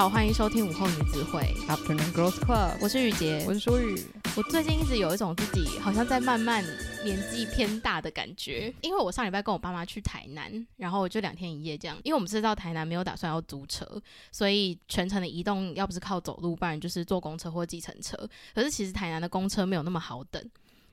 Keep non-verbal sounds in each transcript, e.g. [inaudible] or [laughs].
好，欢迎收听午后女子会 Afternoon Girls Club，我是雨洁，我是舒雨。我最近一直有一种自己好像在慢慢年纪偏大的感觉，因为我上礼拜跟我爸妈去台南，然后就两天一夜这样。因为我们是到台南没有打算要租车，所以全程的移动要不是靠走路，不然就是坐公车或计程车。可是其实台南的公车没有那么好等，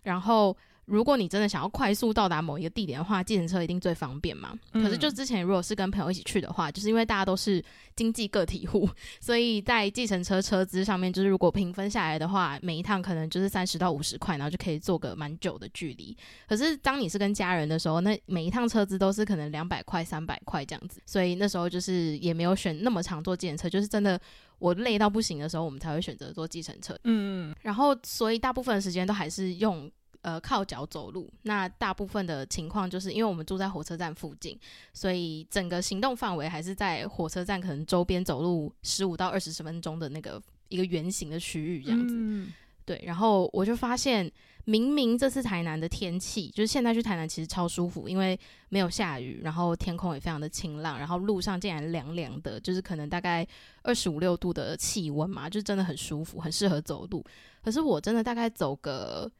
然后。如果你真的想要快速到达某一个地点的话，计程车一定最方便嘛。嗯。可是就之前如果是跟朋友一起去的话，就是因为大家都是经济个体户，所以在计程车车资上面，就是如果平分下来的话，每一趟可能就是三十到五十块，然后就可以坐个蛮久的距离。可是当你是跟家人的时候，那每一趟车资都是可能两百块、三百块这样子，所以那时候就是也没有选那么长坐计程车，就是真的我累到不行的时候，我们才会选择坐计程车。嗯，然后所以大部分的时间都还是用。呃，靠脚走路。那大部分的情况就是因为我们住在火车站附近，所以整个行动范围还是在火车站可能周边走路十五到二十分钟的那个一个圆形的区域这样子。嗯。对，然后我就发现，明明这次台南的天气，就是现在去台南其实超舒服，因为没有下雨，然后天空也非常的晴朗，然后路上竟然凉凉的，就是可能大概二十五六度的气温嘛，就真的很舒服，很适合走路。可是我真的大概走个。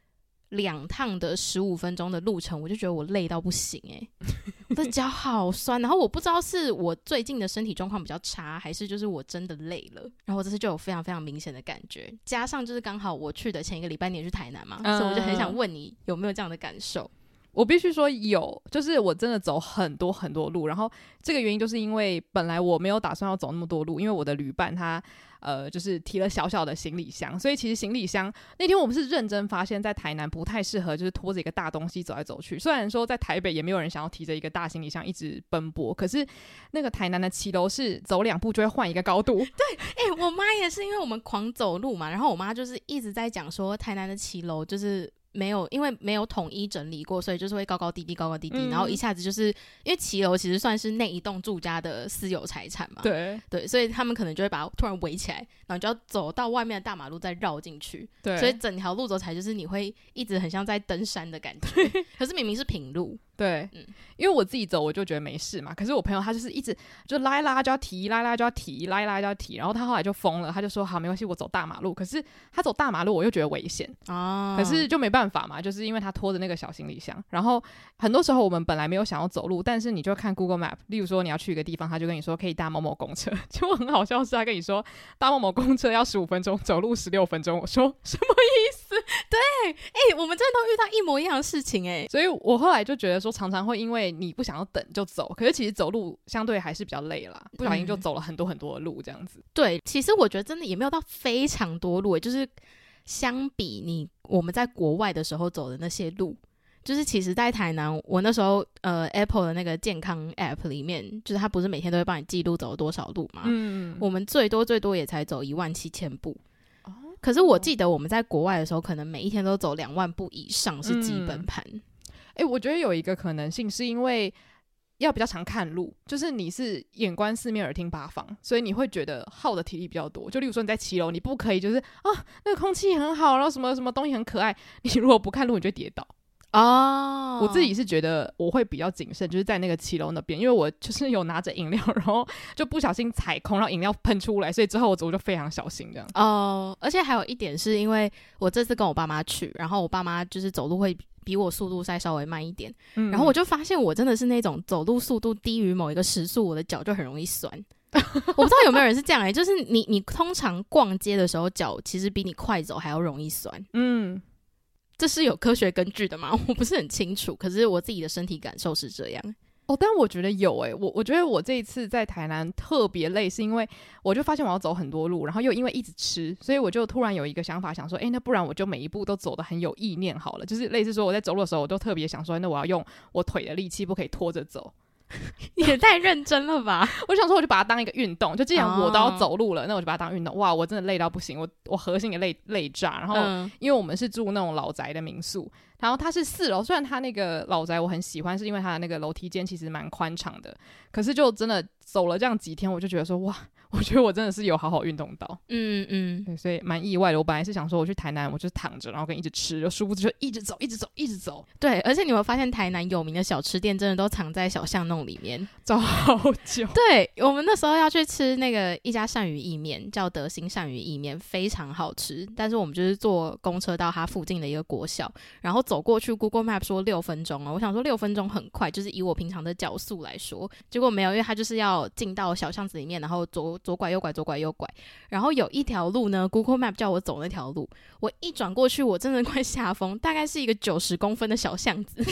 两趟的十五分钟的路程，我就觉得我累到不行诶、欸，[laughs] 我的脚好酸。然后我不知道是我最近的身体状况比较差，还是就是我真的累了。然后这次就有非常非常明显的感觉，加上就是刚好我去的前一个礼拜你也去台南嘛，嗯，所以我就很想问你有没有这样的感受。我必须说有，就是我真的走很多很多路。然后这个原因就是因为本来我没有打算要走那么多路，因为我的旅伴他。呃，就是提了小小的行李箱，所以其实行李箱那天我们是认真发现，在台南不太适合，就是拖着一个大东西走来走去。虽然说在台北也没有人想要提着一个大行李箱一直奔波，可是那个台南的骑楼是走两步就会换一个高度。对，哎、我妈也是，因为我们狂走路嘛，然后我妈就是一直在讲说，台南的骑楼就是。没有，因为没有统一整理过，所以就是会高高低低，高高低低，嗯、然后一下子就是因为骑楼其实算是那一栋住家的私有财产嘛，对。对，所以他们可能就会把它突然围起来，然后就要走到外面的大马路再绕进去，对，所以整条路走起来就是你会一直很像在登山的感觉，[laughs] 可是明明是平路。对，嗯，因为我自己走，我就觉得没事嘛。可是我朋友他就是一直就拉一拉就要提，拉一拉就要提，拉一拉就要提。然后他后来就疯了，他就说好，没关系，我走大马路。可是他走大马路，我又觉得危险啊。可是就没办法嘛，就是因为他拖着那个小行李箱。然后很多时候我们本来没有想要走路，但是你就看 Google Map，例如说你要去一个地方，他就跟你说可以搭某某公车。[laughs] 就很好笑是，他跟你说搭某某公车要十五分钟，走路十六分钟。我说 [laughs] 什么意思？对，哎、欸，我们真的都遇到一模一样的事情哎、欸。所以我后来就觉得说，常常会因为你不想要等就走，可是其实走路相对还是比较累啦，不小心就走了很多很多的路这样子。对，其实我觉得真的也没有到非常多路，就是相比你我们在国外的时候走的那些路，就是其实，在台南，我那时候呃 Apple 的那个健康 App 里面，就是它不是每天都会帮你记录走了多少路嘛？嗯，我们最多最多也才走一万七千步。哦，可是我记得我们在国外的时候，可能每一天都走两万步以上是基本盘。嗯诶、欸，我觉得有一个可能性，是因为要比较常看路，就是你是眼观四面，耳听八方，所以你会觉得耗的体力比较多。就例如说你在骑楼，你不可以就是啊，那个空气很好，然后什么什么东西很可爱，你如果不看路，你就会跌倒。哦，我自己是觉得我会比较谨慎，就是在那个骑楼那边，因为我就是有拿着饮料，然后就不小心踩空，然后饮料喷出来，所以之后我走就非常小心这样。哦，而且还有一点是因为我这次跟我爸妈去，然后我爸妈就是走路会。比我速度再稍微慢一点，嗯，然后我就发现我真的是那种走路速度低于某一个时速，我的脚就很容易酸。[laughs] 我不知道有没有人是这样哎、欸，就是你你通常逛街的时候脚其实比你快走还要容易酸。嗯，这是有科学根据的吗？[laughs] 我不是很清楚，可是我自己的身体感受是这样。哦，但我觉得有诶、我我觉得我这一次在台南特别累，是因为我就发现我要走很多路，然后又因为一直吃，所以我就突然有一个想法，想说，诶，那不然我就每一步都走得很有意念好了，就是类似说我在走路的时候，我都特别想说，那我要用我腿的力气，不可以拖着走。[laughs] 也太认真了吧！[laughs] 我想说，我就把它当一个运动，就既然我都要走路了，那我就把它当运动。哇，我真的累到不行，我我核心也累累炸。然后，因为我们是住那种老宅的民宿，然后它是四楼，虽然它那个老宅我很喜欢，是因为它的那个楼梯间其实蛮宽敞的，可是就真的走了这样几天，我就觉得说哇。我觉得我真的是有好好运动到，嗯嗯，对，所以蛮意外的。我本来是想说我去台南，我就躺着，然后跟一直吃，就殊不知就一直走，一直走，一直走。对，而且你会发现台南有名的小吃店真的都藏在小巷弄里面，[laughs] 走好久。对，我们那时候要去吃那个一家鳝鱼意面，叫德兴鳝鱼意面，非常好吃。但是我们就是坐公车到它附近的一个国小，然后走过去，Google Map 说六分钟哦，我想说六分钟很快，就是以我平常的脚速来说，结果没有，因为它就是要进到小巷子里面，然后左拐右拐左拐。右拐，然后有一条路呢，Google Map 叫我走那条路，我一转过去，我真的快吓疯，大概是一个九十公分的小巷子，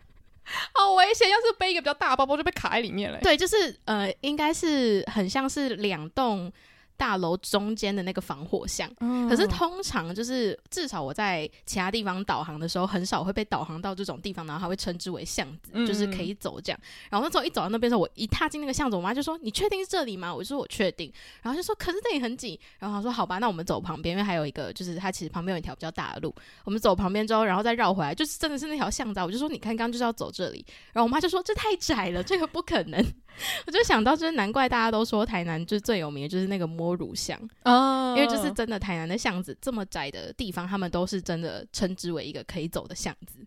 [laughs] 好危险！要是背一个比较大的包包，就被卡在里面了。对，就是呃，应该是很像是两栋。大楼中间的那个防火巷，嗯、可是通常就是至少我在其他地方导航的时候，很少会被导航到这种地方，然后还会称之为巷子，嗯、就是可以走这样。然后那时候一走到那边的时候，我一踏进那个巷子，我妈就说：“你确定是这里吗？”我就说：“我确定。”然后就说：“可是这里很挤。”然后她说：“好吧，那我们走旁边，因为还有一个就是它其实旁边有一条比较大的路，我们走旁边之后，然后再绕回来，就是真的是那条巷子。”我就说：“你看，刚刚就是要走这里。”然后我妈就说：“这太窄了，这个不可能。” [laughs] 我就想到，就是难怪大家都说台南就是最有名的就是那个摸乳巷。哦，因为就是真的，台南的巷子这么窄的地方，他们都是真的称之为一个可以走的巷子。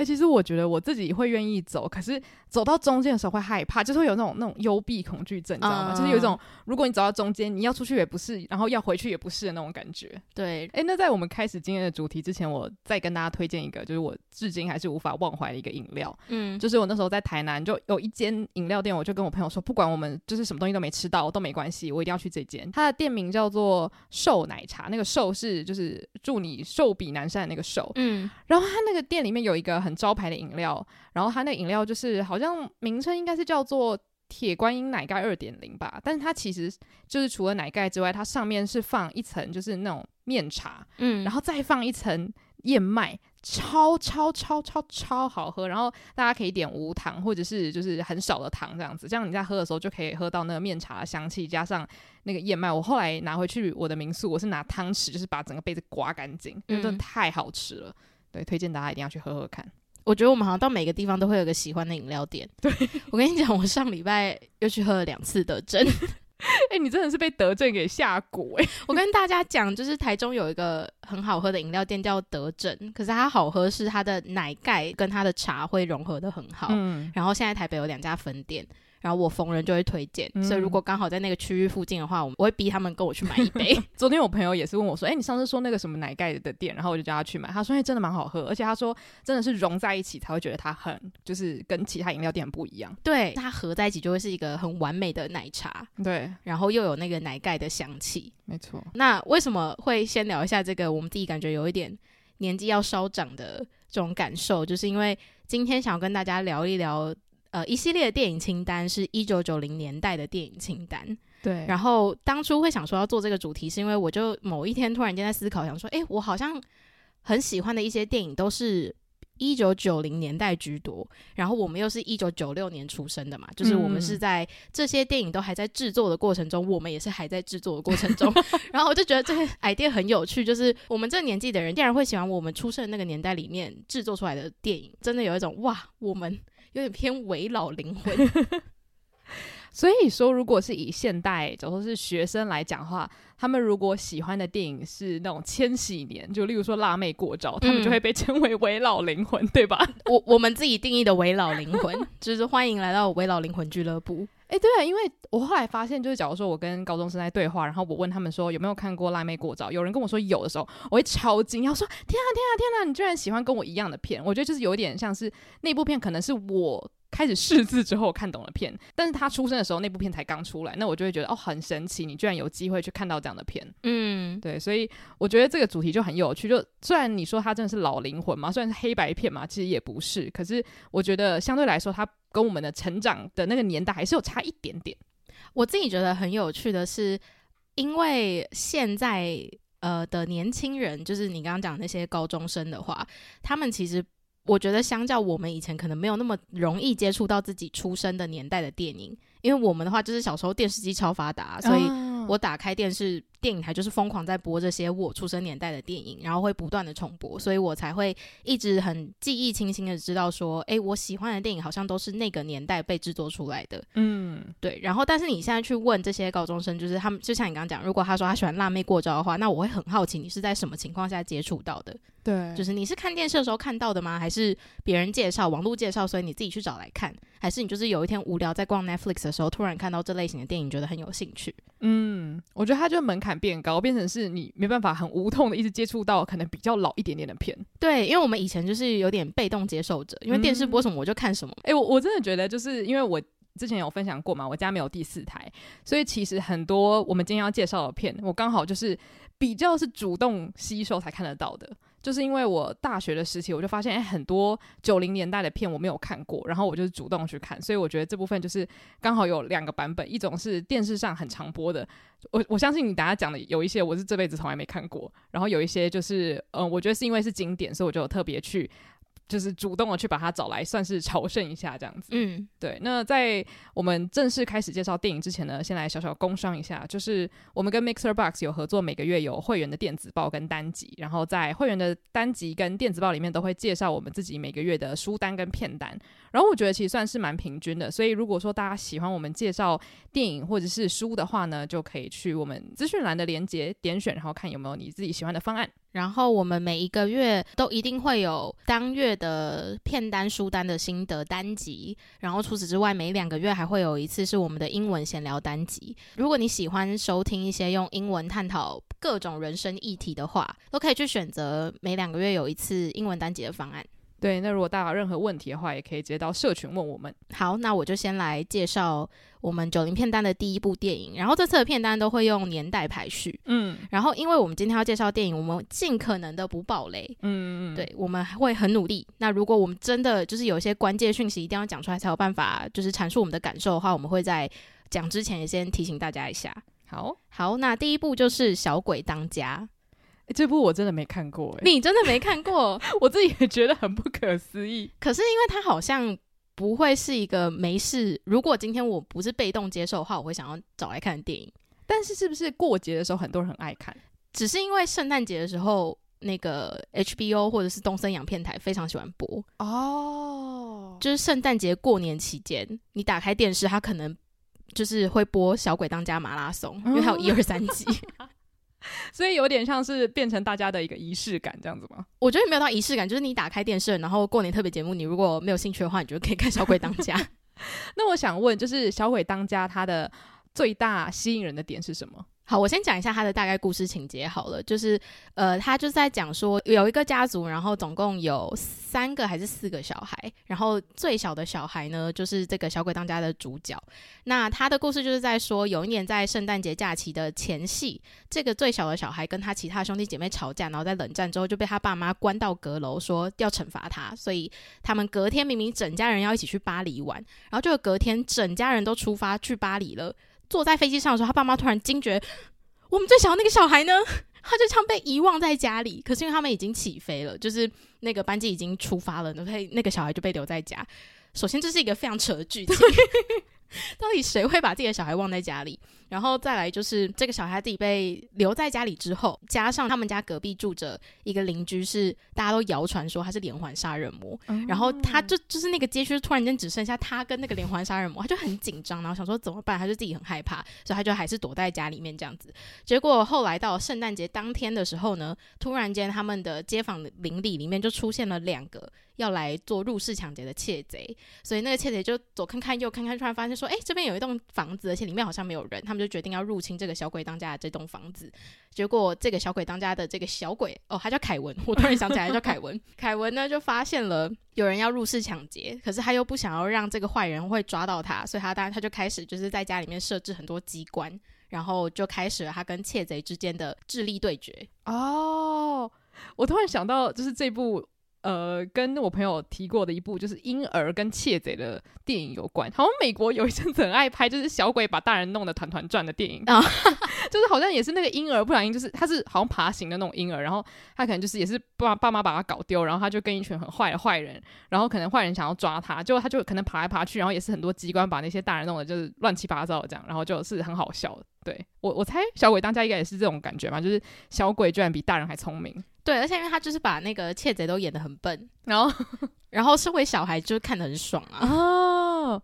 哎、欸，其实我觉得我自己会愿意走，可是走到中间的时候会害怕，就是会有那种那种幽闭恐惧症，你知道吗？嗯、就是有一种，如果你走到中间，你要出去也不是，然后要回去也不是的那种感觉。对，哎、欸，那在我们开始今天的主题之前，我再跟大家推荐一个，就是我至今还是无法忘怀的一个饮料。嗯，就是我那时候在台南就有一间饮料店，我就跟我朋友说，不管我们就是什么东西都没吃到都没关系，我一定要去这间。它的店名叫做寿奶茶，那个寿是就是祝你寿比南山的那个寿。嗯，然后它那个店里面有一个很招牌的饮料。然后它那饮料就是好像名称应该是叫做铁观音奶盖二点零吧，但是它其实就是除了奶盖之外，它上面是放一层就是那种面茶，嗯，然后再放一层燕麦，超超超超超好喝。然后大家可以点无糖或者是就是很少的糖这样子，这样你在喝的时候就可以喝到那个面茶的香气，加上那个燕麦。我后来拿回去我的民宿，我是拿汤匙就是把整个杯子刮干净，因为真的太好吃了。对，推荐大家一定要去喝喝看。我觉得我们好像到每个地方都会有个喜欢的饮料店。对，我跟你讲，我上礼拜又去喝了两次德珍。[laughs] 哎、欸，你真的是被德政给吓蛊哎！我跟大家讲，就是台中有一个很好喝的饮料店叫德政，可是它好喝是它的奶盖跟它的茶会融合的很好。嗯，然后现在台北有两家分店。然后我逢人就会推荐，嗯、所以如果刚好在那个区域附近的话，我我会逼他们跟我去买一杯。[laughs] 昨天我朋友也是问我说：“哎，你上次说那个什么奶盖的店？”然后我就叫他去买。他说：“哎，真的蛮好喝，而且他说真的是融在一起才会觉得它很就是跟其他饮料店不一样。对，它合在一起就会是一个很完美的奶茶。对，然后又有那个奶盖的香气。没错。那为什么会先聊一下这个？我们自己感觉有一点年纪要稍长的这种感受，就是因为今天想要跟大家聊一聊。呃，一系列的电影清单是一九九零年代的电影清单。对，然后当初会想说要做这个主题，是因为我就某一天突然间在思考，想说，诶，我好像很喜欢的一些电影都是一九九零年代居多，然后我们又是一九九六年出生的嘛，就是我们是在这些电影都还在制作的过程中，我们也是还在制作的过程中，[laughs] 然后我就觉得这个 idea 很有趣，就是我们这个年纪的人竟然会喜欢我们出生的那个年代里面制作出来的电影，真的有一种哇，我们。有点偏伪老灵魂，所以说，如果是以现代，假如说是学生来讲的话，他们如果喜欢的电影是那种千禧年，就例如说《辣妹过招》，他们就会被称为伪老灵魂，对吧？[laughs] 我我们自己定义的伪老灵魂，就是欢迎来到伪老灵魂俱乐部。哎，对啊，因为我后来发现，就是假如说我跟高中生在对话，然后我问他们说有没有看过《辣妹过招》，有人跟我说有的时候，我会超惊讶，说天啊天啊天啊，你居然喜欢跟我一样的片！我觉得就是有点像是那部片可能是我开始识字之后看懂了片，但是他出生的时候那部片才刚出来，那我就会觉得哦很神奇，你居然有机会去看到这样的片。嗯，对，所以我觉得这个主题就很有趣。就虽然你说它真的是老灵魂嘛，虽然是黑白片嘛，其实也不是，可是我觉得相对来说，它跟我们的成长的那个年代还是有差一点点。我自己觉得很有趣的是，因为现在呃的年轻人，就是你刚刚讲那些高中生的话，他们其实我觉得相较我们以前可能没有那么容易接触到自己出生的年代的电影，因为我们的话就是小时候电视机超发达，所以我打开电视电影台就是疯狂在播这些我出生年代的电影，然后会不断的重播，所以我才会一直很记忆清新的知道说，哎，我喜欢的电影好像都是那个年代被制作出来的。嗯，对。然后，但是你现在去问这些高中生，就是他们就像你刚刚讲，如果他说他喜欢辣妹过招的话，那我会很好奇你是在什么情况下接触到的。对，就是你是看电视的时候看到的吗？还是别人介绍、网络介绍，所以你自己去找来看？还是你就是有一天无聊在逛 Netflix 的时候，突然看到这类型的电影，觉得很有兴趣？嗯，我觉得它就门槛变高，变成是你没办法很无痛的一直接触到可能比较老一点点的片。对，因为我们以前就是有点被动接受者，因为电视播什么我就看什么。哎、嗯欸，我我真的觉得就是因为我之前有分享过嘛，我家没有第四台，所以其实很多我们今天要介绍的片，我刚好就是比较是主动吸收才看得到的。就是因为我大学的时期，我就发现，哎、很多九零年代的片我没有看过，然后我就主动去看，所以我觉得这部分就是刚好有两个版本，一种是电视上很常播的，我我相信你大家讲的有一些我是这辈子从来没看过，然后有一些就是，嗯，我觉得是因为是经典，所以我就特别去。就是主动的去把他找来，算是朝圣一下这样子。嗯，对。那在我们正式开始介绍电影之前呢，先来小小工商一下，就是我们跟 Mixer Box 有合作，每个月有会员的电子报跟单集，然后在会员的单集跟电子报里面都会介绍我们自己每个月的书单跟片单。然后我觉得其实算是蛮平均的，所以如果说大家喜欢我们介绍电影或者是书的话呢，就可以去我们资讯栏的连接点选，然后看有没有你自己喜欢的方案。然后我们每一个月都一定会有当月的片单书单的心得单集，然后除此之外，每两个月还会有一次是我们的英文闲聊单集。如果你喜欢收听一些用英文探讨各种人生议题的话，都可以去选择每两个月有一次英文单集的方案。对，那如果大家有任何问题的话，也可以直接到社群问我们。好，那我就先来介绍我们九零片单的第一部电影，然后这次的片单都会用年代排序。嗯，然后因为我们今天要介绍电影，我们尽可能的不爆雷。嗯嗯，对，我们会很努力。那如果我们真的就是有一些关键讯息一定要讲出来，才有办法就是阐述我们的感受的话，我们会在讲之前也先提醒大家一下。好，好，那第一部就是《小鬼当家》。这部我真的没看过，欸，你真的没看过？[laughs] 我自己也觉得很不可思议。可是因为它好像不会是一个没事，如果今天我不是被动接受的话，我会想要找来看的电影。但是是不是过节的时候很多人很爱看？只是因为圣诞节的时候，那个 HBO 或者是东森洋片台非常喜欢播哦。就是圣诞节过年期间，你打开电视，它可能就是会播《小鬼当家》马拉松，因为它有一二三集。[laughs] [laughs] 所以有点像是变成大家的一个仪式感这样子吗？我觉得没有到仪式感，就是你打开电视，然后过年特别节目，你如果没有兴趣的话，你就可以看《小鬼当家》。[laughs] 那我想问，就是《小鬼当家》它的最大吸引人的点是什么？好，我先讲一下他的大概故事情节好了，就是呃，他就在讲说有一个家族，然后总共有三个还是四个小孩，然后最小的小孩呢，就是这个小鬼当家的主角。那他的故事就是在说，有一年在圣诞节假期的前夕，这个最小的小孩跟他其他兄弟姐妹吵架，然后在冷战之后就被他爸妈关到阁楼，说要惩罚他，所以他们隔天明明整家人要一起去巴黎玩，然后就隔天整家人都出发去巴黎了。坐在飞机上的时候，他爸妈突然惊觉，我们最小的那个小孩呢？[laughs] 他就像被遗忘在家里。可是因为他们已经起飞了，就是那个班机已经出发了，所以那个小孩就被留在家。首先，这是一个非常扯的剧情。[laughs] 到底谁会把自己的小孩忘在家里？然后再来就是这个小孩自己被留在家里之后，加上他们家隔壁住着一个邻居，是大家都谣传说他是连环杀人魔。嗯、然后他就就是那个街区突然间只剩下他跟那个连环杀人魔，他就很紧张，然后想说怎么办？他就自己很害怕，所以他就还是躲在家里面这样子。结果后来到圣诞节当天的时候呢，突然间他们的街坊邻里里面就出现了两个。要来做入室抢劫的窃贼，所以那个窃贼就左看看右看看，突然发现说：“哎、欸，这边有一栋房子，而且里面好像没有人。”他们就决定要入侵这个小鬼当家的这栋房子。结果这个小鬼当家的这个小鬼哦，他叫凯文，我突然想起来叫凯文。[laughs] 凯文呢就发现了有人要入室抢劫，可是他又不想要让这个坏人会抓到他，所以他当然他就开始就是在家里面设置很多机关，然后就开始了他跟窃贼之间的智力对决。哦，我突然想到，就是这部。呃，跟我朋友提过的一部就是婴儿跟窃贼的电影有关。好像美国有一阵子很爱拍，就是小鬼把大人弄得团团转的电影，啊、[laughs] 就是好像也是那个婴儿不小心，就是他是好像爬行的那种婴儿，然后他可能就是也是爸爸妈把他搞丢，然后他就跟一群很坏的坏人，然后可能坏人想要抓他，结果他就可能爬来爬去，然后也是很多机关把那些大人弄得就是乱七八糟的这样，然后就是很好笑的。对我我猜小鬼当家应该也是这种感觉嘛，就是小鬼居然比大人还聪明。对，而且因为他就是把那个窃贼都演的很笨，[laughs] 然后然后身为小孩就是看的很爽啊。哦，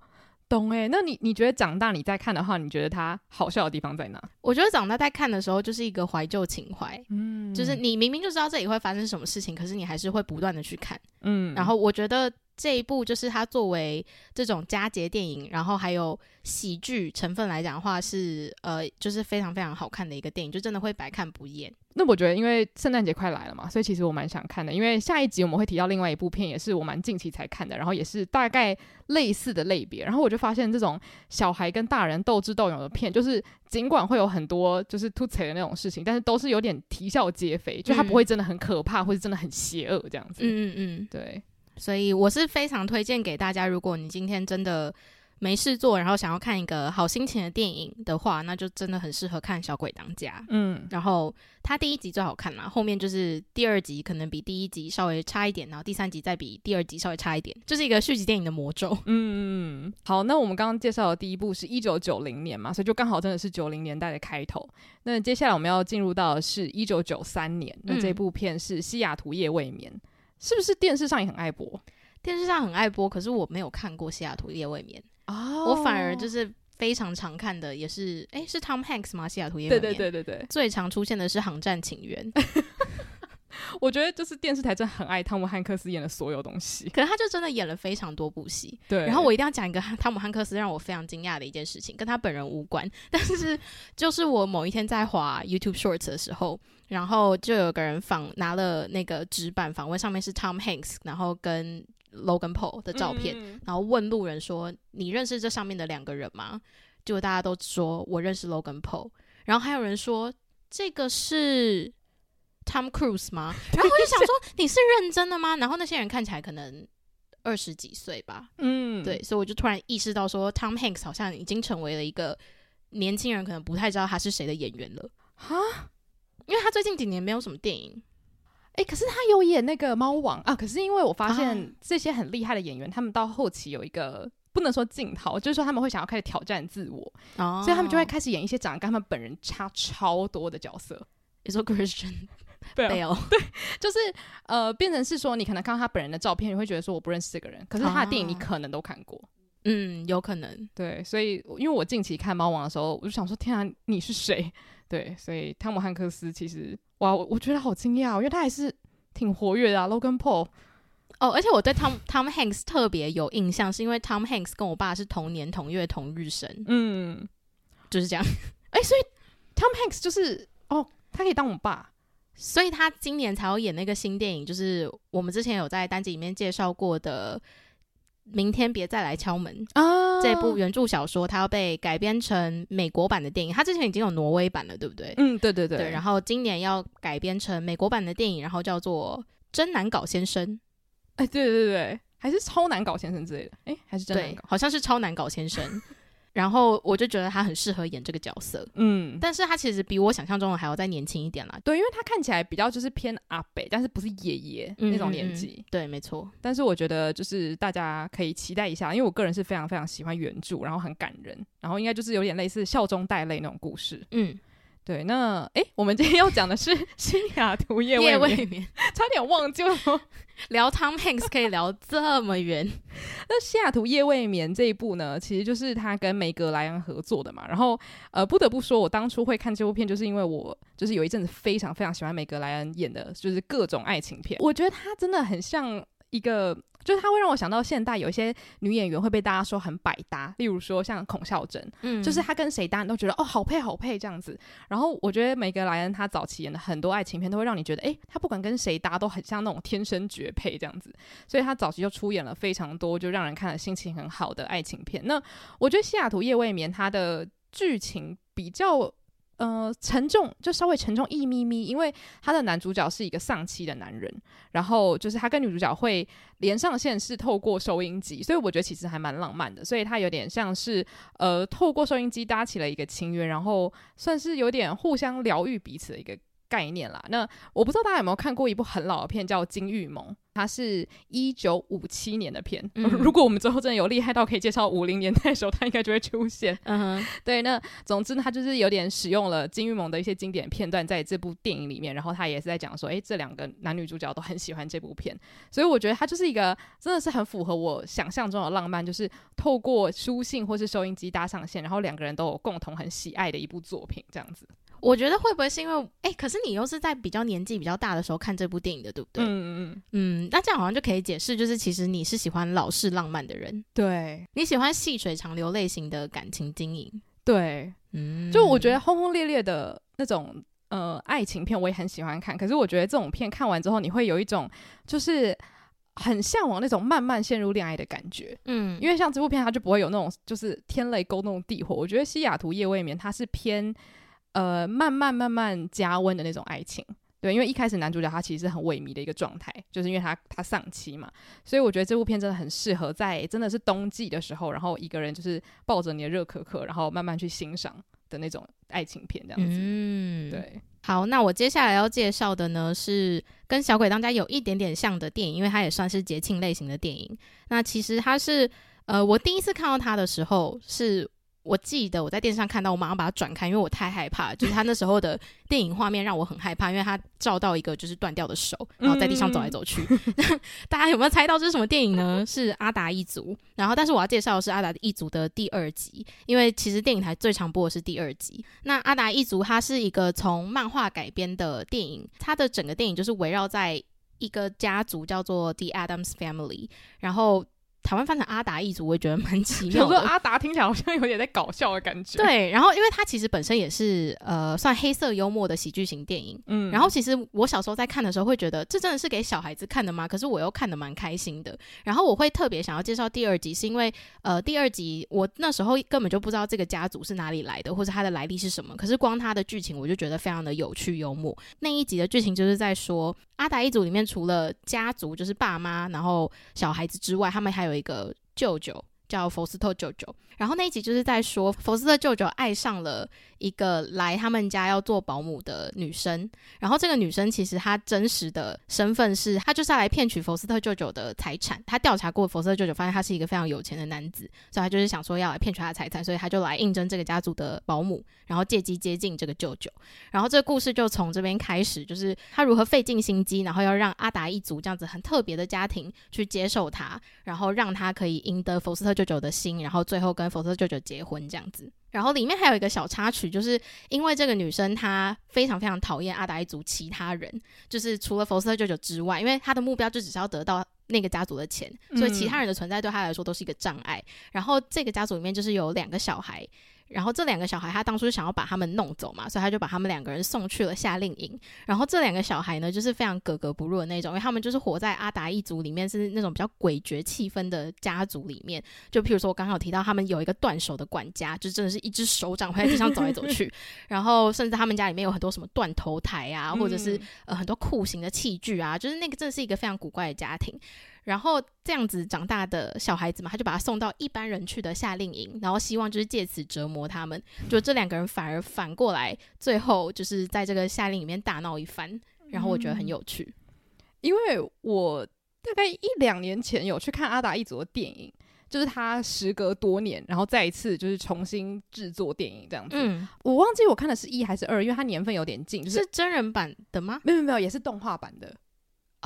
懂诶。那你你觉得长大你再看的话，你觉得他好笑的地方在哪？我觉得长大在看的时候就是一个怀旧情怀，嗯，就是你明明就知道这里会发生什么事情，可是你还是会不断的去看，嗯。然后我觉得这一部就是它作为这种佳节电影，然后还有喜剧成分来讲的话是，是呃，就是非常非常好看的一个电影，就真的会百看不厌。那我觉得，因为圣诞节快来了嘛，所以其实我蛮想看的。因为下一集我们会提到另外一部片，也是我蛮近期才看的，然后也是大概类似的类别。然后我就发现，这种小孩跟大人斗智斗勇的片，就是尽管会有很多就是突踩的那种事情，但是都是有点啼笑皆非，就它不会真的很可怕，或者真的很邪恶这样子。嗯嗯嗯，对。所以我是非常推荐给大家，如果你今天真的。没事做，然后想要看一个好心情的电影的话，那就真的很适合看《小鬼当家》。嗯，然后它第一集最好看啦，后面就是第二集可能比第一集稍微差一点，然后第三集再比第二集稍微差一点，就是一个续集电影的魔咒。嗯嗯，好，那我们刚刚介绍的第一部是一九九零年嘛，所以就刚好真的是九零年代的开头。那接下来我们要进入到的是一九九三年，那这部片是《西雅图夜未眠》，是不是电视上也很爱播？电视上很爱播，可是我没有看过《西雅图夜未眠》。哦，我反而就是非常常看的，也是诶、欸，是 Tom Hanks 吗？西雅图夜未眠。对对对对对，最常出现的是《航站情缘》。[laughs] [laughs] 我觉得就是电视台真的很爱汤姆汉克斯演的所有东西，可是他就真的演了非常多部戏。对，然后我一定要讲一个汤姆汉克斯让我非常惊讶的一件事情，跟他本人无关，但是 [laughs] 就是我某一天在滑 YouTube Shorts 的时候，然后就有个人访拿了那个纸板访问，上面是 Tom Hanks，然后跟 Logan Paul 的照片，嗯，然后问路人说：“你认识这上面的两个人吗？”结果大家都说：“我认识 Logan Paul。”然后还有人说：“这个是 Tom Cruise 吗？” [laughs] 然后我就想说：“你是认真的吗？”然后那些人看起来可能二十几岁吧，嗯，对，所以我就突然意识到说，Tom Hanks 好像已经成为了一个年轻人可能不太知道他是谁的演员了，哈，因为他最近几年没有什么电影。哎、欸，可是他有演那个猫王啊！可是因为我发现这些很厉害的演员，他们到后期有一个不能说镜头，就是说他们会想要开始挑战自我，哦、所以他们就会开始演一些长得跟他们本人差超多的角色。你说 Christian Bale，[laughs] 对，就是呃，变成是说你可能看到他本人的照片，你会觉得说我不认识这个人，可是他的电影你可能都看过。哦、嗯，有可能。对，所以因为我近期看猫王的时候，我就想说，天啊，你是谁？对，所以汤姆汉克斯其实哇，我我觉得好惊讶，因为他还是挺活跃的啊，Logan Paul。哦，而且我对 Tom Tom Hanks 特别有印象，是因为 Tom Hanks 跟我爸是同年同月同日生，嗯，就是这样。哎、欸，所以 Tom Hanks 就是哦，他可以当我爸，所以他今年才要演那个新电影，就是我们之前有在单集里面介绍过的。明天别再来敲门啊！这部原著小说它要被改编成美国版的电影，它之前已经有挪威版了，对不对？嗯，对对对。对，然后今年要改编成美国版的电影，然后叫做《真难搞先生》。哎，对对对，还是超难搞先生之类的。哎，还是真难搞，好像是超难搞先生。然后我就觉得他很适合演这个角色，嗯，但是他其实比我想象中的还要再年轻一点啦。对，因为他看起来比较就是偏阿北，但是不是爷爷那种年纪。对，没错。但是我觉得就是大家可以期待一下，因为我个人是非常非常喜欢原著，然后很感人，然后应该就是有点类似笑中带泪那种故事。嗯。对，那哎，我们今天要讲的是 [laughs]《西雅图夜未眠》，未眠差点忘记了。[laughs] 聊 Tom Hanks 可以聊这么远。[laughs] 那《西雅图夜未眠》这一部呢，其实就是他跟梅格莱恩合作的嘛。然后，呃，不得不说，我当初会看这部片，就是因为我就是有一阵子非常非常喜欢梅格莱恩演的，就是各种爱情片。我觉得他真的很像一个。就是他会让我想到现代有一些女演员会被大家说很百搭，例如说像孔孝真，嗯，就是她跟谁搭你都觉得哦好配好配这样子。然后我觉得梅格莱恩他早期演的很多爱情片都会让你觉得，诶，他不管跟谁搭都很像那种天生绝配这样子。所以他早期就出演了非常多就让人看了心情很好的爱情片。那我觉得《西雅图夜未眠》它的剧情比较呃，沉重就稍微沉重一咪咪，因为他的男主角是一个丧妻的男人，然后就是他跟女主角会连上线是透过收音机，所以我觉得其实还蛮浪漫的，所以他有点像是呃透过收音机搭起了一个情缘，然后算是有点互相疗愈彼此的一个概念啦。那我不知道大家有没有看过一部很老的片叫《金玉盟》。它是一九五七年的片，嗯、[laughs] 如果我们之后真的有厉害到可以介绍五零年代的时候，它应该就会出现。嗯哼，对，那总之它就是有点使用了金玉盟的一些经典片段在这部电影里面，然后他也是在讲说，诶，这两个男女主角都很喜欢这部片，所以我觉得它就是一个真的是很符合我想象中的浪漫，就是透过书信或是收音机搭上线，然后两个人都有共同很喜爱的一部作品，这样子。我觉得会不会是因为，哎，可是你又是在比较年纪比较大的时候看这部电影的，对不对？嗯嗯嗯。那这样好像就可以解释，就是其实你是喜欢老式浪漫的人，对，你喜欢细水长流类型的感情经营，对，嗯，就我觉得轰轰烈烈的那种呃爱情片我也很喜欢看，可是我觉得这种片看完之后，你会有一种就是很向往那种慢慢陷入恋爱的感觉，嗯，因为像这部片它就不会有那种就是天雷勾动地火，我觉得西雅图夜未眠它是偏。呃，慢慢慢慢加温的那种爱情，对，因为一开始男主角他其实是很萎靡的一个状态，就是因为他他丧妻嘛，所以我觉得这部片真的很适合在真的是冬季的时候，然后一个人就是抱着你的热可可，然后慢慢去欣赏的那种爱情片这样子。嗯，对。好，那我接下来要介绍的呢是跟《小鬼当家》有一点点像的电影，因为它也算是节庆类型的电影。那其实它是，呃，我第一次看到它的时候是。我记得我在电视上看到，我马上把它转开，因为我太害怕。就是他那时候的电影画面让我很害怕，因为他照到一个就是断掉的手，然后在地上走来走去。嗯、大家有没有猜到这是什么电影呢？是《阿达一族》。然后，但是我要介绍的是《阿达一族》的第二集，因为其实电影台最常播的是第二集。那《阿达一族》它是一个从漫画改编的电影，它的整个电影就是围绕在一个家族叫做 The Addams Family，然后。台湾翻成阿达一族，我也觉得蛮奇妙的。有时候阿达听起来好像有点在搞笑的感觉。对，然后因为它其实本身也是呃算黑色幽默的喜剧型电影。嗯，然后其实我小时候在看的时候会觉得这真的是给小孩子看的吗？可是我又看的蛮开心的。然后我会特别想要介绍第二集，是因为呃第二集我那时候根本就不知道这个家族是哪里来的，或者它的来历是什么。可是光它的剧情我就觉得非常的有趣幽默。那一集的剧情就是在说阿达一族里面除了家族就是爸妈，然后小孩子之外，他们还有一个。舅舅叫佛斯特舅舅，然后那一集就是在说佛斯特舅舅爱上了一个来他们家要做保姆的女生，然后这个女生其实她真实的身份是，她就是要来骗取福斯特舅舅的财产。她调查过福斯特舅舅，发现他是一个非常有钱的男子，所以她就是想说要来骗取他的财产，所以她就来应征这个家族的保姆，然后借机接近这个舅舅。然后这个故事就从这边开始，就是她如何费尽心机，然后要让阿达一族这样子很特别的家庭去接受她，然后让她可以赢得福斯特舅舅的心，然后最后跟福斯特舅舅结婚这样子。然后里面还有一个小插曲，就是因为这个女生她非常非常讨厌阿达一族其他人，就是除了福斯特舅舅之外，因为她的目标就只是要得到那个家族的钱，所以其他人的存在对她来说都是一个障碍。然后这个家族里面就是有两个小孩。然后这两个小孩，他当初想要把他们弄走嘛，所以他就把他们两个人送去了夏令营。然后这两个小孩呢，就是非常格格不入的那种，因为他们就是活在阿达一族里面，是那种比较诡谲气氛的家族里面。就譬如说，我刚刚有提到，他们有一个断手的管家，就真的是一只手掌会在地上走来走去。[laughs] 然后甚至他们家里面有很多什么断头台啊，或者是呃很多酷刑的器具啊，就是那个真的是一个非常古怪的家庭。然后这样子长大的小孩子嘛，他就把他送到一般人去的夏令营，然后希望就是借此折磨他们。就这两个人反而反过来，最后就是在这个夏令营里面大闹一番。然后我觉得很有趣，嗯、因为我大概一两年前有去看阿达一族的电影，就是他时隔多年，然后再一次就是重新制作电影这样子。嗯，我忘记我看的是一还是二，因为它年份有点近。就是，是真人版的吗？没有没有，也是动画版的。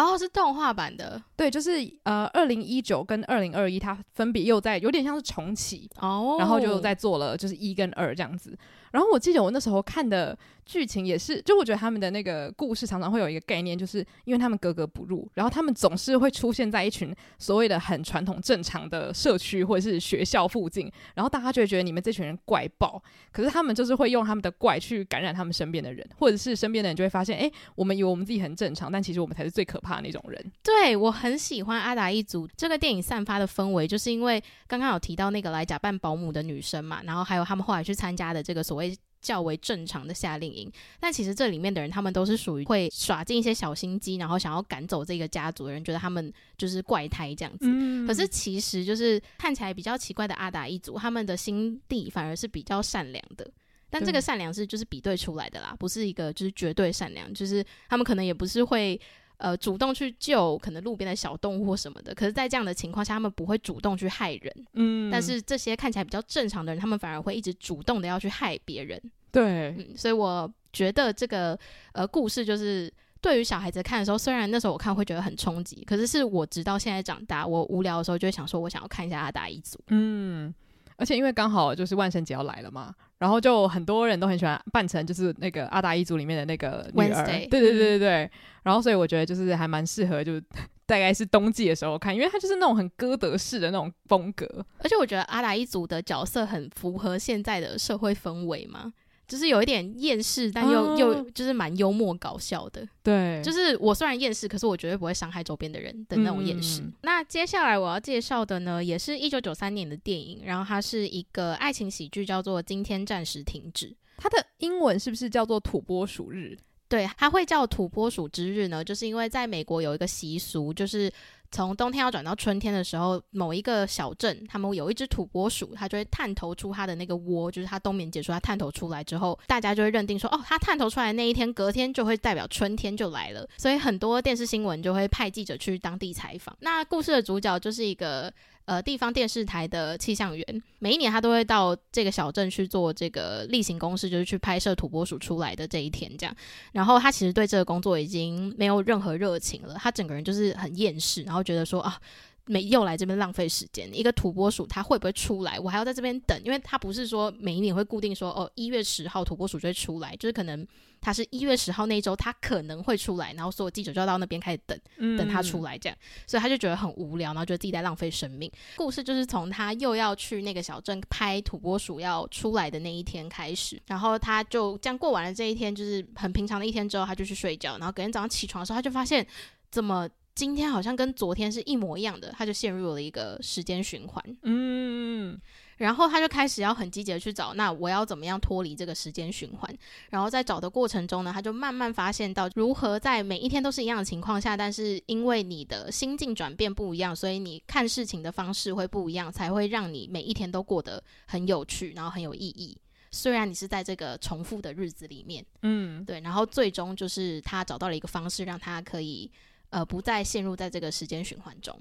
哦，是动画版的，对，就是呃，二零一九跟二零二一，它分别又在有点像是重启哦，然后就在做了就是一跟二这样子。然后我记得我那时候看的剧情也是，就我觉得他们的那个故事常常会有一个概念，就是因为他们格格不入，然后他们总是会出现在一群所谓的很传统正常的社区或者是学校附近，然后大家就会觉得你们这群人怪爆，可是他们就是会用他们的怪去感染他们身边的人，或者是身边的人就会发现，哎，我们以为我们自己很正常，但其实我们才是最可怕的那种人。对，我很喜欢阿达一族这个电影散发的氛围，就是因为刚刚有提到那个来假扮保姆的女生嘛，然后还有他们后来去参加的这个所谓。较为正常的夏令营。但其实这里面的人，他们都是属于会耍尽一些小心机，然后想要赶走这个家族的人，觉得他们就是怪胎这样子。嗯、可是其实就是看起来比较奇怪的阿达一族，他们的心地反而是比较善良的。但这个善良是就是比对出来的啦，不是一个就是绝对善良，就是他们可能也不是会呃主动去救可能路边的小动物或什么的。可是，在这样的情况下，他们不会主动去害人。嗯，但是这些看起来比较正常的人，他们反而会一直主动的要去害别人。对，嗯，所以我觉得这个呃故事就是对于小孩子看的时候，虽然那时候我看会觉得很冲击，可是是我直到现在长大，我无聊的时候就会想说，我想要看一下阿达一族。嗯。而且因为刚好就是万圣节要来了嘛，然后就很多人都很喜欢扮成就是那个阿达一族里面的那个女儿，对对对对对。然后所以我觉得就是还蛮适合，就大概是冬季的时候看，因为它就是那种很哥德式的那种风格。而且我觉得阿达一族的角色很符合现在的社会氛围嘛。就是有一点厌世，但又、哦、又就是蛮幽默搞笑的。对，就是我虽然厌世，可是我绝对不会伤害周边的人的那种厌世。嗯、那接下来我要介绍的呢，也是一九九三年的电影，然后它是一个爱情喜剧，叫做《今天暂时停止》。它的英文是不是叫做土拨鼠日？对，它会叫土拨鼠之日呢，就是因为在美国有一个习俗，就是。从冬天要转到春天的时候，某一个小镇，他们有一只土拨鼠，它就会探头出它的那个窝，就是它冬眠结束，它探头出来之后，大家就会认定说，哦，它探头出来那一天，隔天就会代表春天就来了，所以很多电视新闻就会派记者去当地采访。那故事的主角就是一个。呃，地方电视台的气象员，每一年他都会到这个小镇去做这个例行公事，就是去拍摄土拨鼠出来的这一天这样。然后他其实对这个工作已经没有任何热情了，他整个人就是很厌世，然后觉得说啊。没又来这边浪费时间，一个土拨鼠它会不会出来？我还要在这边等，因为它不是说每一年会固定说哦，一月十号土拨鼠就会出来，就是可能它是一月十号那一周他可能会出来，然后所有记者就要到那边开始等，等他出来这样，所以他就觉得很无聊，然后觉得自己在浪费生命。故事就是从他又要去那个小镇拍土拨鼠要出来的那一天开始，然后他就这样过完了这一天，就是很平常的一天之后，他就去睡觉，然后隔天早上起床的时候，他就发现怎么。今天好像跟昨天是一模一样的，他就陷入了一个时间循环。嗯，然后他就开始要很积极的去找，那我要怎么样脱离这个时间循环？然后在找的过程中呢，他就慢慢发现到如何在每一天都是一样的情况下，但是因为你的心境转变不一样，所以你看事情的方式会不一样，才会让你每一天都过得很有趣，然后很有意义。虽然你是在这个重复的日子里面，嗯，对，然后最终就是他找到了一个方式，让他可以。呃，不再陷入在这个时间循环中。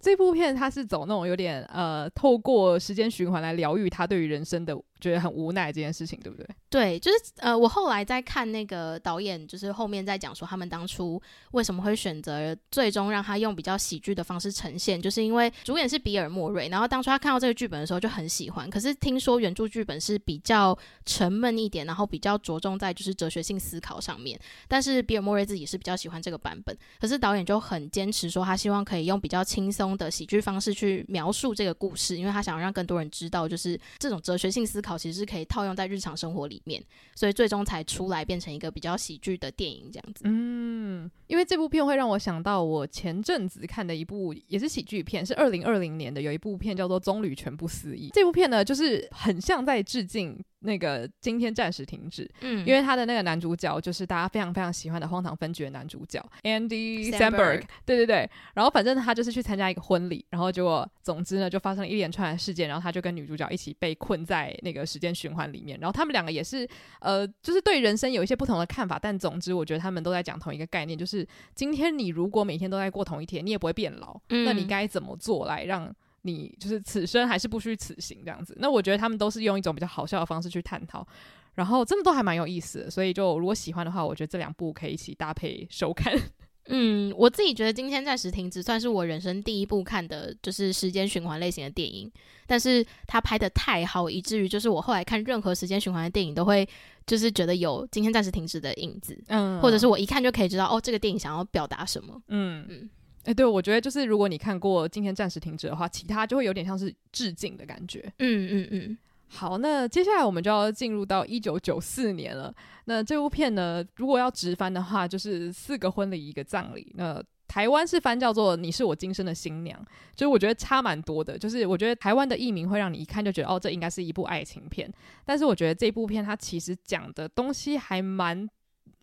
这部片它是走那种有点呃，透过时间循环来疗愈他对于人生的。觉得很无奈这件事情，对不对？对，就是呃，我后来在看那个导演，就是后面在讲说他们当初为什么会选择最终让他用比较喜剧的方式呈现，就是因为主演是比尔莫瑞，然后当初他看到这个剧本的时候就很喜欢，可是听说原著剧本是比较沉闷一点，然后比较着重在就是哲学性思考上面，但是比尔莫瑞自己是比较喜欢这个版本，可是导演就很坚持说他希望可以用比较轻松的喜剧方式去描述这个故事，因为他想要让更多人知道，就是这种哲学性思考。好其实是可以套用在日常生活里面，所以最终才出来变成一个比较喜剧的电影这样子。嗯，因为这部片会让我想到我前阵子看的一部也是喜剧片，是二零二零年的，有一部片叫做《棕榈全不思议》。这部片呢，就是很像在致敬。那个今天暂时停止，嗯，因为他的那个男主角就是大家非常非常喜欢的荒唐分局的男主角 Andy Samberg，对对对，然后反正他就是去参加一个婚礼，然后结果总之呢就发生了一连串的事件，然后他就跟女主角一起被困在那个时间循环里面，然后他们两个也是呃，就是对人生有一些不同的看法，但总之我觉得他们都在讲同一个概念，就是今天你如果每天都在过同一天，你也不会变老，嗯，那你该怎么做来让？你就是此生还是不虚此行这样子，那我觉得他们都是用一种比较好笑的方式去探讨，然后真的都还蛮有意思的，所以就如果喜欢的话，我觉得这两部可以一起搭配收看。[laughs] 嗯，我自己觉得今天暂时停止算是我人生第一部看的就是时间循环类型的电影，但是他拍的太好，以至于就是我后来看任何时间循环的电影都会就是觉得有今天暂时停止的影子，嗯，或者是我一看就可以知道哦，这个电影想要表达什么，嗯嗯。哎，欸、对，我觉得就是如果你看过《今天暂时停止》的话，其他就会有点像是致敬的感觉。嗯嗯嗯。好，那接下来我们就要进入到一九九四年了。那这部片呢，如果要直翻的话，就是四个婚礼一个葬礼。那台湾是翻叫做《你是我今生的新娘》，就是我觉得差蛮多的。就是我觉得台湾的译名会让你一看就觉得哦，这应该是一部爱情片。但是我觉得这部片它其实讲的东西还蛮，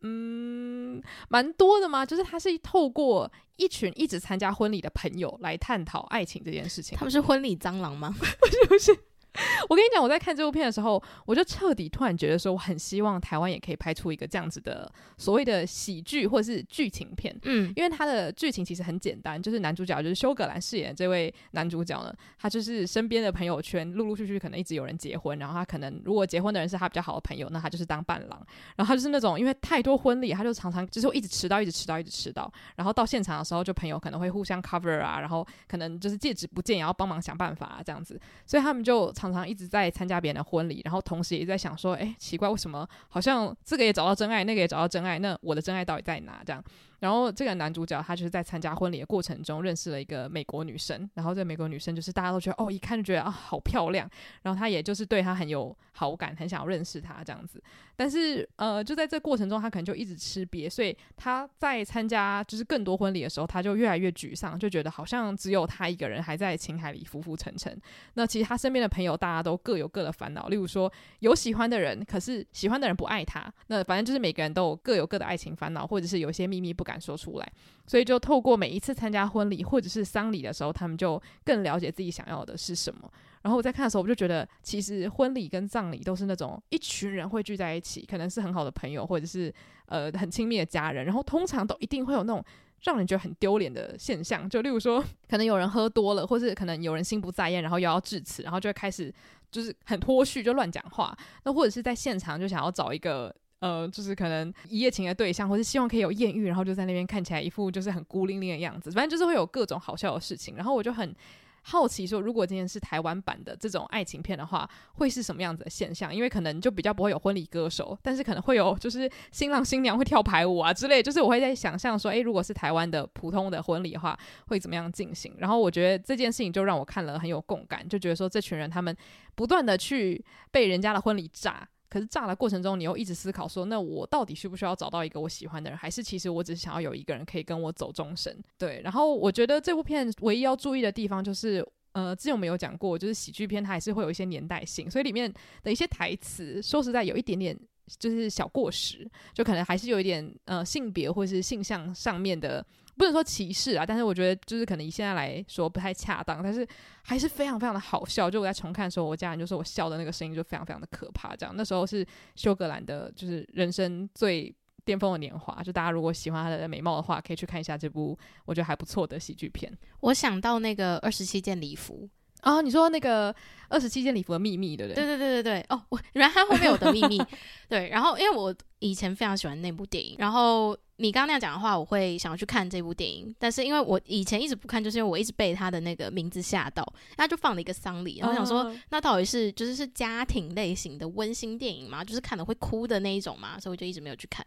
嗯，蛮多的嘛。就是他是透过一群一直参加婚礼的朋友来探讨爱情这件事情。他们是婚礼蟑螂吗？不 [laughs] 是不是。[laughs] 我跟你讲，我在看这部片的时候，我就彻底突然觉得说，我很希望台湾也可以拍出一个这样子的所谓的喜剧或者是剧情片。嗯，因为它的剧情其实很简单，就是男主角就是休格兰饰演这位男主角呢，他就是身边的朋友圈陆陆续续可能一直有人结婚，然后他可能如果结婚的人是他比较好的朋友，那他就是当伴郎。然后他就是那种因为太多婚礼，他就常常就是会一直迟到，一直迟到，一直迟到。然后到现场的时候，就朋友可能会互相 cover 啊，然后可能就是戒指不见也要帮忙想办法啊这样子。所以他们就常常常一直在参。参加别人的婚礼，然后同时也在想说，哎，奇怪，为什么好像这个也找到真爱，那个也找到真爱，那我的真爱到底在哪？这样。然后这个男主角他就是在参加婚礼的过程中认识了一个美国女生，然后这个美国女生就是大家都觉得哦，一看就觉得啊好漂亮，然后他也就是对她很有好感，很想要认识她这样子。但是呃，就在这过程中，他可能就一直吃瘪，所以他在参加就是更多婚礼的时候，他就越来越沮丧，就觉得好像只有他一个人还在情海里浮浮沉沉。那其实他身边的朋友大家都各有各的烦恼，例如说有喜欢的人，可是喜欢的人不爱他。那反正就是每个人都有各有各的爱情烦恼，或者是有些秘密不敢说出来，所以就透过每一次参加婚礼或者是丧礼的时候，他们就更了解自己想要的是什么。然后我在看的时候，我就觉得，其实婚礼跟葬礼都是那种一群人会聚在一起，可能是很好的朋友，或者是呃很亲密的家人。然后通常都一定会有那种让人觉得很丢脸的现象，就例如说，可能有人喝多了，或是可能有人心不在焉，然后又要致辞，然后就会开始就是很脱序，就乱讲话。那或者是在现场就想要找一个。呃，就是可能一夜情的对象，或是希望可以有艳遇，然后就在那边看起来一副就是很孤零零的样子。反正就是会有各种好笑的事情。然后我就很好奇说，如果今天是台湾版的这种爱情片的话，会是什么样子的现象？因为可能就比较不会有婚礼歌手，但是可能会有就是新郎新娘会跳排舞啊之类。就是我会在想象说，诶，如果是台湾的普通的婚礼的话，会怎么样进行？然后我觉得这件事情就让我看了很有共感，就觉得说这群人他们不断的去被人家的婚礼炸。可是炸的过程中，你又一直思考说，那我到底需不需要找到一个我喜欢的人，还是其实我只是想要有一个人可以跟我走终身？对。然后我觉得这部片唯一要注意的地方就是，呃，之前我们有讲过，就是喜剧片它还是会有一些年代性，所以里面的一些台词，说实在有一点点就是小过时，就可能还是有一点呃性别或是性向上面的。不能说歧视啊，但是我觉得就是可能以现在来说不太恰当，但是还是非常非常的好笑。就我在重看的时候，我家人就说我笑的那个声音就非常非常的可怕。这样那时候是休格兰的，就是人生最巅峰的年华。就大家如果喜欢他的美貌的话，可以去看一下这部我觉得还不错的喜剧片。我想到那个二十七件礼服。哦，你说那个二十七件礼服的秘密，对不对？对对对对对。哦，我原来他后面有的秘密。[laughs] 对，然后因为我以前非常喜欢那部电影，然后你刚刚那样讲的话，我会想要去看这部电影。但是因为我以前一直不看，就是因为我一直被他的那个名字吓到，他就放了一个丧礼，然后想说，哦、那到底是就是是家庭类型的温馨电影吗？就是看了会哭的那一种嘛，所以我就一直没有去看。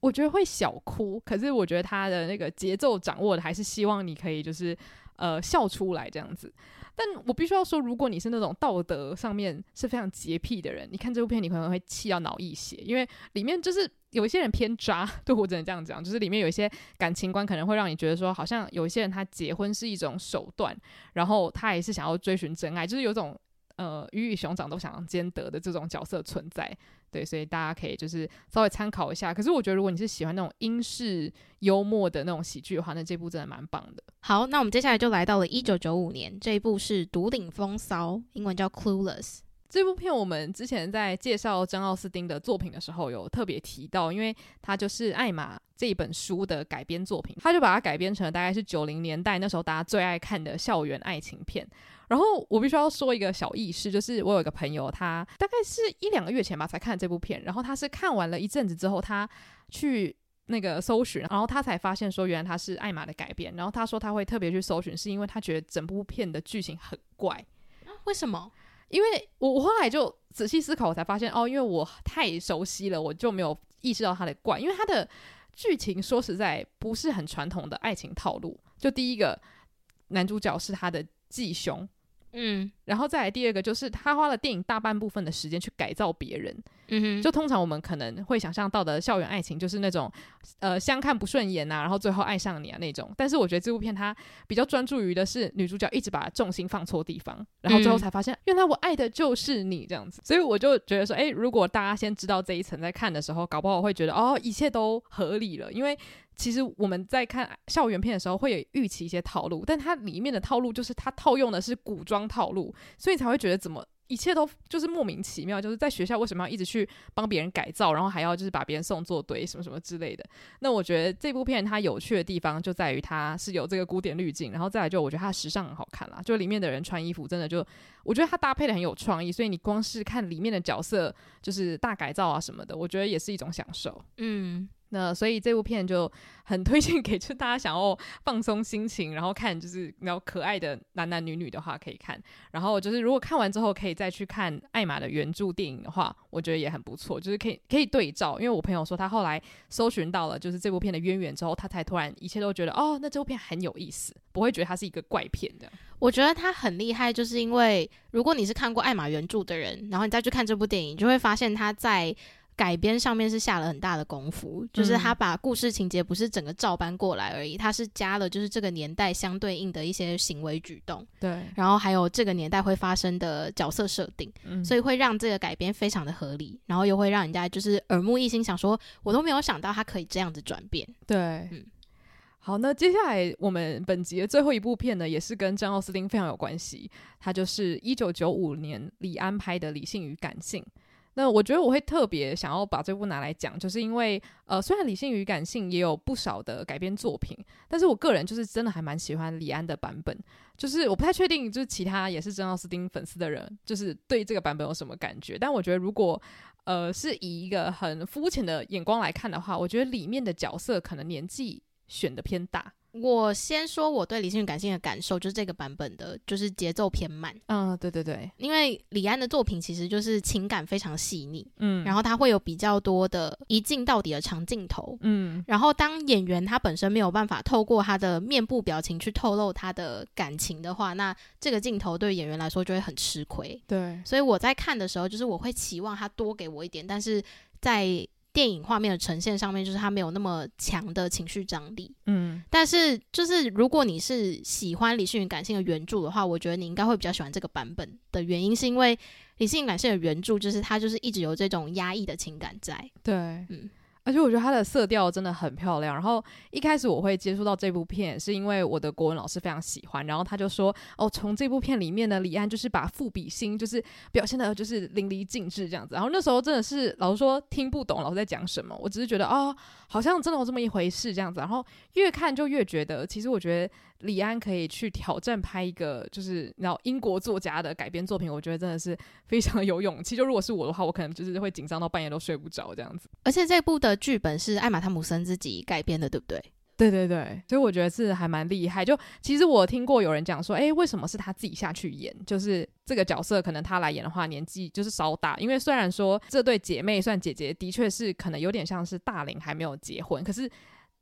我觉得会小哭，可是我觉得他的那个节奏掌握的还是希望你可以就是呃笑出来这样子。但我必须要说，如果你是那种道德上面是非常洁癖的人，你看这部片，你可能会气到脑溢血，因为里面就是有一些人偏渣，[laughs] 对，我只能这样讲，就是里面有一些感情观可能会让你觉得说，好像有一些人他结婚是一种手段，然后他也是想要追寻真爱，就是有种呃鱼与熊掌都想兼得的这种角色存在。对，所以大家可以就是稍微参考一下。可是我觉得，如果你是喜欢那种英式幽默的那种喜剧的话，那这部真的蛮棒的。好，那我们接下来就来到了一九九五年，这一部是《独领风骚》，英文叫《Clueless》。这部片我们之前在介绍珍奥斯汀的作品的时候有特别提到，因为它就是艾玛这一本书的改编作品，他就把它改编成了大概是九零年代那时候大家最爱看的校园爱情片。然后我必须要说一个小軼事，就是我有一个朋友，他大概是一两个月前吧才看这部片，然后他是看完了一阵子之后，他去那个搜寻，然后他才发现说原来他是艾玛的改编，然后他说他会特别去搜寻，是因为他觉得整部片的剧情很怪。为什么？因为我我后来就仔细思考，我才发现哦，因为我太熟悉了，我就没有意识到他的怪，因为他的剧情说实在不是很传统的爱情套路。就第一个男主角是他的继兄。嗯，然后再来第二个就是他花了电影大半部分的时间去改造别人。嗯哼，就通常我们可能会想象到的校园爱情就是那种，呃，相看不顺眼啊，然后最后爱上你啊那种。但是我觉得这部片它比较专注于的是女主角一直把重心放错地方，然后最后才发现、嗯、原来我爱的就是你这样子。所以我就觉得说，诶，如果大家先知道这一层，在看的时候，搞不好会觉得哦，一切都合理了，因为。其实我们在看校园片的时候，会有预期一些套路，但它里面的套路就是它套用的是古装套路，所以才会觉得怎么一切都就是莫名其妙，就是在学校为什么要一直去帮别人改造，然后还要就是把别人送作堆什么什么之类的。那我觉得这部片它有趣的地方就在于它是有这个古典滤镜，然后再来就我觉得它时尚很好看啦，就里面的人穿衣服真的就我觉得它搭配的很有创意，所以你光是看里面的角色就是大改造啊什么的，我觉得也是一种享受。嗯。那所以这部片就很推荐给就大家想要放松心情，然后看就是比较可爱的男男女女的话可以看。然后就是如果看完之后可以再去看艾玛的原著电影的话，我觉得也很不错。就是可以可以对照，因为我朋友说他后来搜寻到了就是这部片的渊源之后，他才突然一切都觉得哦，那这部片很有意思，不会觉得它是一个怪片的。我觉得他很厉害，就是因为如果你是看过艾玛原著的人，然后你再去看这部电影，就会发现他在。改编上面是下了很大的功夫，就是他把故事情节不是整个照搬过来而已，他是加了就是这个年代相对应的一些行为举动，对，然后还有这个年代会发生的角色设定，嗯，所以会让这个改编非常的合理，然后又会让人家就是耳目一新，想说我都没有想到他可以这样子转变，对，嗯，好，那接下来我们本集的最后一部片呢，也是跟张奥斯汀非常有关系，它就是一九九五年李安拍的《理性与感性》。那我觉得我会特别想要把这部拿来讲，就是因为呃，虽然《理性与感性》也有不少的改编作品，但是我个人就是真的还蛮喜欢李安的版本。就是我不太确定，就是其他也是珍奥斯汀粉丝的人，就是对这个版本有什么感觉。但我觉得如果呃是以一个很肤浅的眼光来看的话，我觉得里面的角色可能年纪选的偏大。我先说我对理性与感性的感受，就是这个版本的，就是节奏偏慢。嗯，对对对，因为李安的作品其实就是情感非常细腻，嗯，然后他会有比较多的一镜到底的长镜头，嗯，然后当演员他本身没有办法透过他的面部表情去透露他的感情的话，那这个镜头对演员来说就会很吃亏。对，所以我在看的时候，就是我会期望他多给我一点，但是在。电影画面的呈现上面，就是它没有那么强的情绪张力。嗯，但是就是如果你是喜欢理性与感性的原著的话，我觉得你应该会比较喜欢这个版本的原因，是因为理性与感性的原著就是它就是一直有这种压抑的情感在。对，嗯。而且我觉得它的色调真的很漂亮。然后一开始我会接触到这部片，是因为我的国文老师非常喜欢。然后他就说：“哦，从这部片里面呢，李安就是把赋比兴，就是表现的就是淋漓尽致这样子。”然后那时候真的是老师说听不懂老师在讲什么，我只是觉得哦，好像真的有这么一回事这样子。然后越看就越觉得，其实我觉得。李安可以去挑战拍一个，就是然后英国作家的改编作品，我觉得真的是非常有勇气。就如果是我的话，我可能就是会紧张到半夜都睡不着这样子。而且这部的剧本是艾玛汤姆森自己改编的，对不对？对对对，所以我觉得是还蛮厉害。就其实我听过有人讲说，诶，为什么是他自己下去演？就是这个角色可能他来演的话，年纪就是稍大。因为虽然说这对姐妹算姐姐，的确是可能有点像是大龄还没有结婚，可是。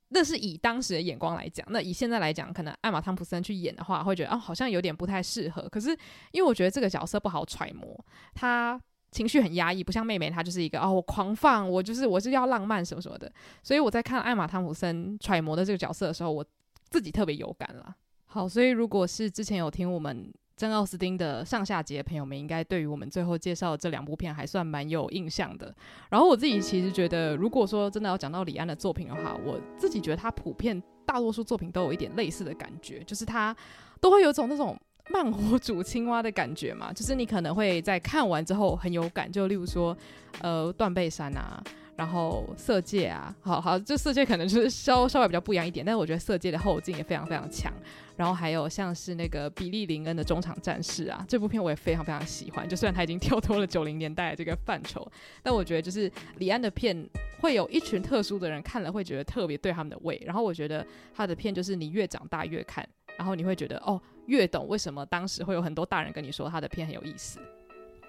那是以当时的眼光来讲，那以现在来讲，可能艾玛汤普森去演的话，会觉得哦，好像有点不太适合。可是因为我觉得这个角色不好揣摩，他情绪很压抑，不像妹妹，她就是一个哦，我狂放，我就是我是要浪漫什么什么的。所以我在看艾玛汤普森揣摩的这个角色的时候，我自己特别有感了。好，所以如果是之前有听我们。珍奥斯汀的上下集的朋友们，应该对于我们最后介绍的这两部片还算蛮有印象的。然后我自己其实觉得，如果说真的要讲到李安的作品的话，我自己觉得他普遍大多数作品都有一点类似的感觉，就是他都会有种那种慢火煮青蛙的感觉嘛，就是你可能会在看完之后很有感，就例如说，呃，断背山啊。然后色戒啊，好好，这色戒可能就是稍稍微比较不一样一点，但是我觉得色戒的后劲也非常非常强。然后还有像是那个比利林恩的中场战士啊，这部片我也非常非常喜欢。就虽然他已经跳脱了九零年代的这个范畴，但我觉得就是李安的片会有一群特殊的人看了会觉得特别对他们的胃。然后我觉得他的片就是你越长大越看，然后你会觉得哦，越懂为什么当时会有很多大人跟你说他的片很有意思。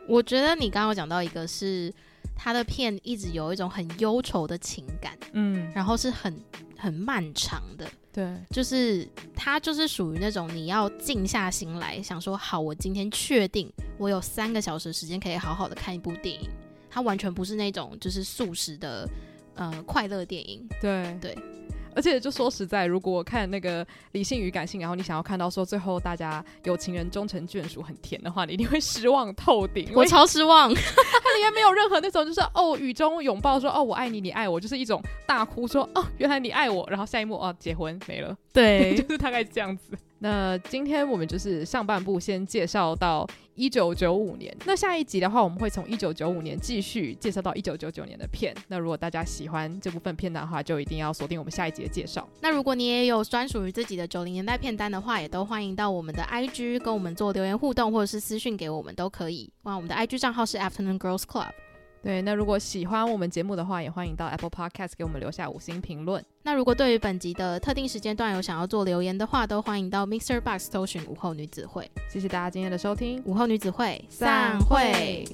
我觉得你刚刚有讲到一个是他的片一直有一种很忧愁的情感，嗯，然后是很很漫长的，对，就是他就是属于那种你要静下心来想说，好，我今天确定我有三个小时时间可以好好的看一部电影，他完全不是那种就是速食的呃快乐电影，对。对。而且就说实在，如果看那个理性与感性，然后你想要看到说最后大家有情人终成眷属很甜的话，你一定会失望透顶。我超失望，[laughs] 它里面没有任何那种就是哦雨中拥抱说哦我爱你你爱我，就是一种大哭说哦原来你爱我，然后下一幕哦结婚没了，对，[laughs] 就是大概这样子。那今天我们就是上半部先介绍到一九九五年，那下一集的话，我们会从一九九五年继续介绍到一九九九年的片。那如果大家喜欢这部分片单的话，就一定要锁定我们下一集的介绍。那如果你也有专属于自己的九零年代片单的话，也都欢迎到我们的 IG 跟我们做留言互动，或者是私讯给我们都可以。哇，我们的 IG 账号是 Afternoon Girls Club。对，那如果喜欢我们节目的话，也欢迎到 Apple Podcast 给我们留下五星评论。那如果对于本集的特定时间段有想要做留言的话，都欢迎到 Mixer Box 搜寻午后女子会。谢谢大家今天的收听，午后女子会散会。